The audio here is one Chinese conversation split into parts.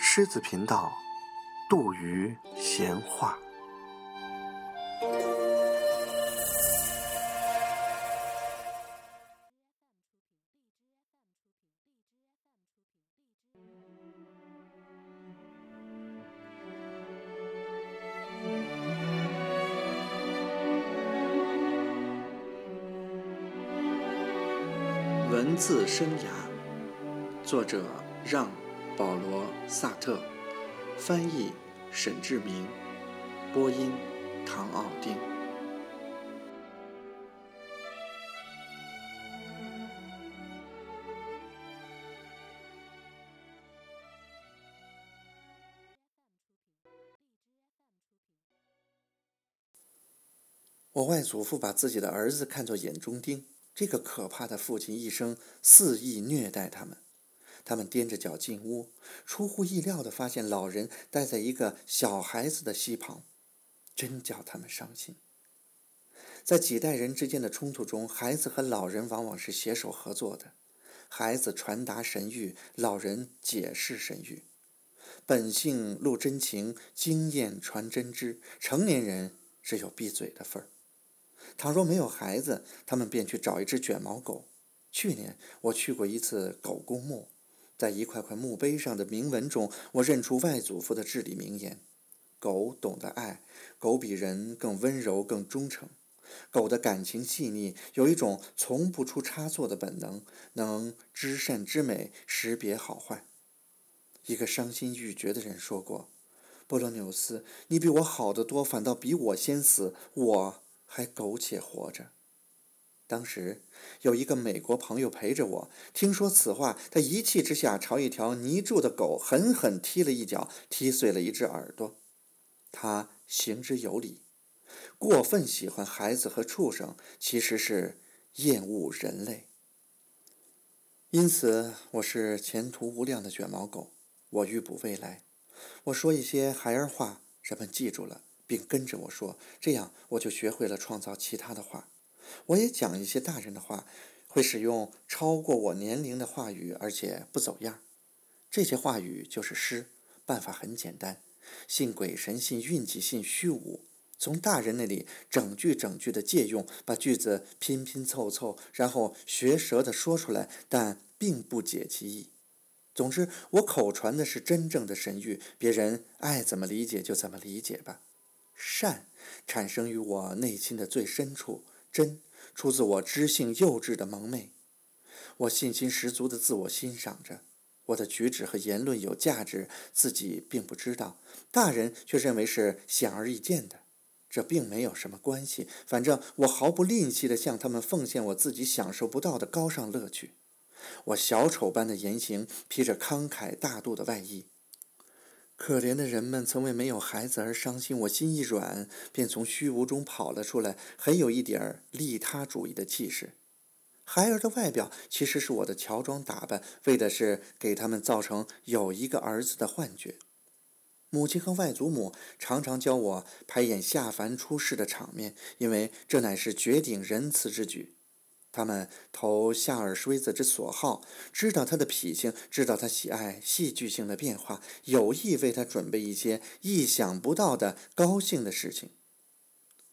狮子频道，杜鱼闲话。文字生涯，作者让·保罗·萨特，翻译沈志明，播音唐奥丁。我外祖父把自己的儿子看作眼中钉。这个可怕的父亲一生肆意虐待他们，他们踮着脚进屋，出乎意料地发现老人待在一个小孩子的膝旁，真叫他们伤心。在几代人之间的冲突中，孩子和老人往往是携手合作的，孩子传达神谕，老人解释神谕，本性露真情，经验传真知，成年人只有闭嘴的份儿。倘若没有孩子，他们便去找一只卷毛狗。去年我去过一次狗公墓，在一块块墓碑上的铭文中，我认出外祖父的至理名言：狗懂得爱，狗比人更温柔、更忠诚。狗的感情细腻，有一种从不出差错的本能，能知善知美，识别好坏。一个伤心欲绝的人说过：“波罗纽斯，你比我好得多，反倒比我先死。”我。还苟且活着。当时有一个美国朋友陪着我，听说此话，他一气之下朝一条泥住的狗狠狠踢了一脚，踢碎了一只耳朵。他行之有理，过分喜欢孩子和畜生，其实是厌恶人类。因此，我是前途无量的卷毛狗。我预卜未来，我说一些孩儿话，人们记住了。并跟着我说，这样我就学会了创造其他的话。我也讲一些大人的话，会使用超过我年龄的话语，而且不走样。这些话语就是诗。办法很简单：信鬼神，信运气，信虚无。从大人那里整句整句的借用，把句子拼拼凑凑，然后学舌的说出来，但并不解其意。总之，我口传的是真正的神谕，别人爱怎么理解就怎么理解吧。善产生于我内心的最深处，真出自我知性幼稚的蒙昧。我信心十足的自我欣赏着，我的举止和言论有价值，自己并不知道，大人却认为是显而易见的。这并没有什么关系，反正我毫不吝惜地向他们奉献我自己享受不到的高尚乐趣。我小丑般的言行披着慷慨大度的外衣。可怜的人们曾为没有孩子而伤心，我心一软，便从虚无中跑了出来，很有一点利他主义的气势。孩儿的外表其实是我的乔装打扮，为的是给他们造成有一个儿子的幻觉。母亲和外祖母常常教我排演下凡出世的场面，因为这乃是绝顶仁慈之举。他们投夏尔衰子之所好，知道他的脾性，知道他喜爱戏剧性的变化，有意为他准备一些意想不到的高兴的事情。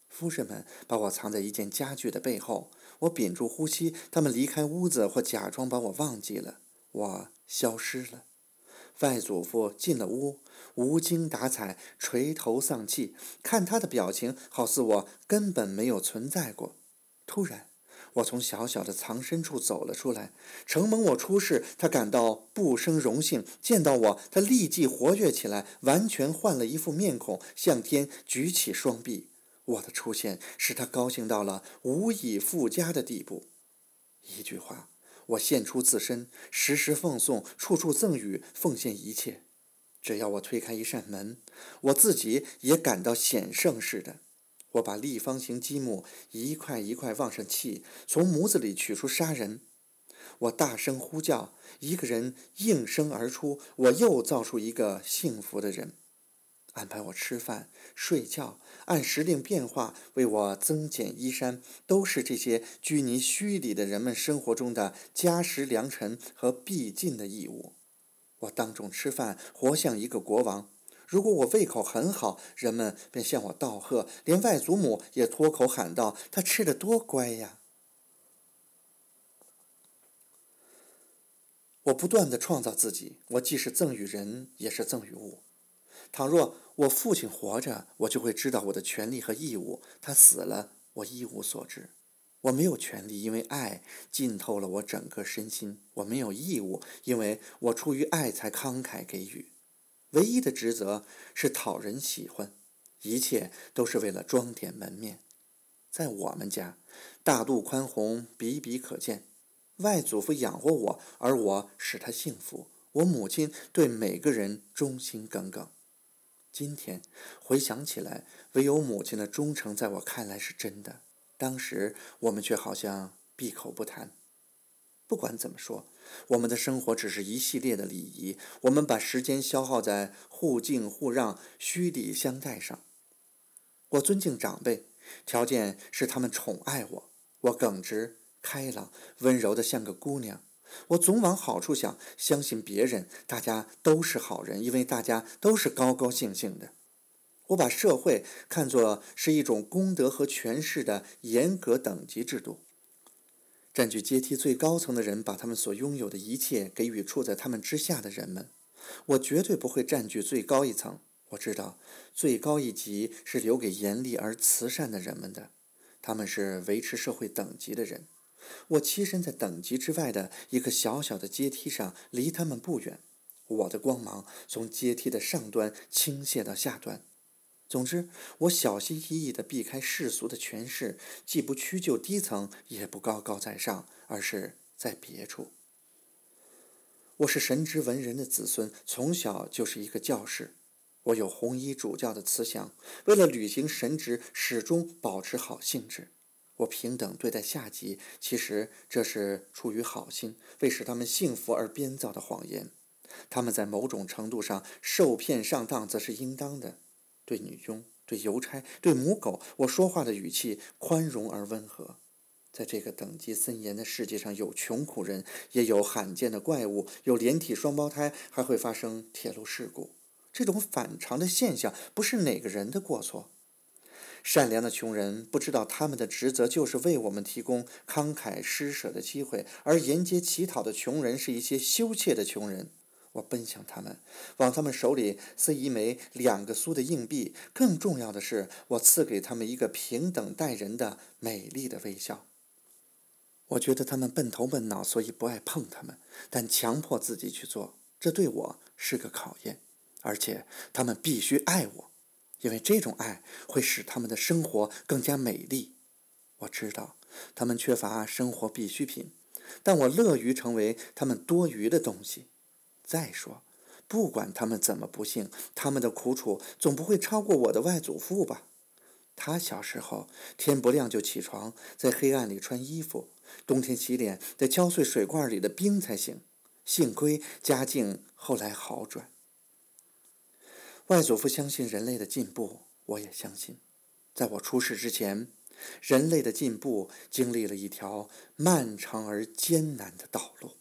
夫人们把我藏在一件家具的背后，我屏住呼吸，他们离开屋子或假装把我忘记了，我消失了。外祖父进了屋，无精打采，垂头丧气，看他的表情，好似我根本没有存在过。突然。我从小小的藏身处走了出来，承蒙我出世，他感到不生荣幸。见到我，他立即活跃起来，完全换了一副面孔，向天举起双臂。我的出现使他高兴到了无以复加的地步。一句话，我献出自身，时时奉送，处处赠予，奉献一切。只要我推开一扇门，我自己也感到险胜似的。我把立方形积木一块一块往上砌，从模子里取出杀人。我大声呼叫，一个人应声而出，我又造出一个幸福的人。安排我吃饭、睡觉，按时令变化为我增减衣衫，都是这些拘泥虚礼的人们生活中的家时良辰和必尽的义务。我当众吃饭，活像一个国王。如果我胃口很好，人们便向我道贺，连外祖母也脱口喊道：“他吃的多乖呀！”我不断的创造自己，我既是赠与人，也是赠与物。倘若我父亲活着，我就会知道我的权利和义务；他死了，我一无所知。我没有权利，因为爱浸透了我整个身心；我没有义务，因为我出于爱才慷慨给予。唯一的职责是讨人喜欢，一切都是为了装点门面。在我们家，大度宽宏比比可见。外祖父养活我，而我使他幸福。我母亲对每个人忠心耿耿。今天回想起来，唯有母亲的忠诚在我看来是真的。当时我们却好像闭口不谈。不管怎么说，我们的生活只是一系列的礼仪。我们把时间消耗在互敬互让、虚礼相待上。我尊敬长辈，条件是他们宠爱我。我耿直。开朗、温柔的像个姑娘，我总往好处想，相信别人，大家都是好人，因为大家都是高高兴兴的。我把社会看作是一种功德和权势的严格等级制度。占据阶梯最高层的人，把他们所拥有的一切给予处在他们之下的人们。我绝对不会占据最高一层。我知道，最高一级是留给严厉而慈善的人们的，他们是维持社会等级的人。我栖身在等级之外的一个小小的阶梯上，离他们不远。我的光芒从阶梯的上端倾泻到下端。总之，我小心翼翼地避开世俗的权势，既不屈就低层，也不高高在上，而是在别处。我是神职文人的子孙，从小就是一个教士。我有红衣主教的慈祥，为了履行神职，始终保持好兴致。我平等对待下级，其实这是出于好心，为使他们幸福而编造的谎言。他们在某种程度上受骗上当，则是应当的。对女佣、对邮差、对母狗，我说话的语气宽容而温和。在这个等级森严的世界上，有穷苦人，也有罕见的怪物，有连体双胞胎，还会发生铁路事故。这种反常的现象，不是哪个人的过错。善良的穷人不知道，他们的职责就是为我们提供慷慨施舍的机会，而沿街乞讨的穷人是一些羞怯的穷人。我奔向他们，往他们手里塞一枚两个苏的硬币。更重要的是，我赐给他们一个平等待人的美丽的微笑。我觉得他们笨头笨脑，所以不爱碰他们，但强迫自己去做，这对我是个考验。而且他们必须爱我。因为这种爱会使他们的生活更加美丽。我知道他们缺乏生活必需品，但我乐于成为他们多余的东西。再说，不管他们怎么不幸，他们的苦楚总不会超过我的外祖父吧？他小时候天不亮就起床，在黑暗里穿衣服，冬天洗脸得敲碎水罐里的冰才行。幸亏家境后来好转。外祖父相信人类的进步，我也相信。在我出世之前，人类的进步经历了一条漫长而艰难的道路。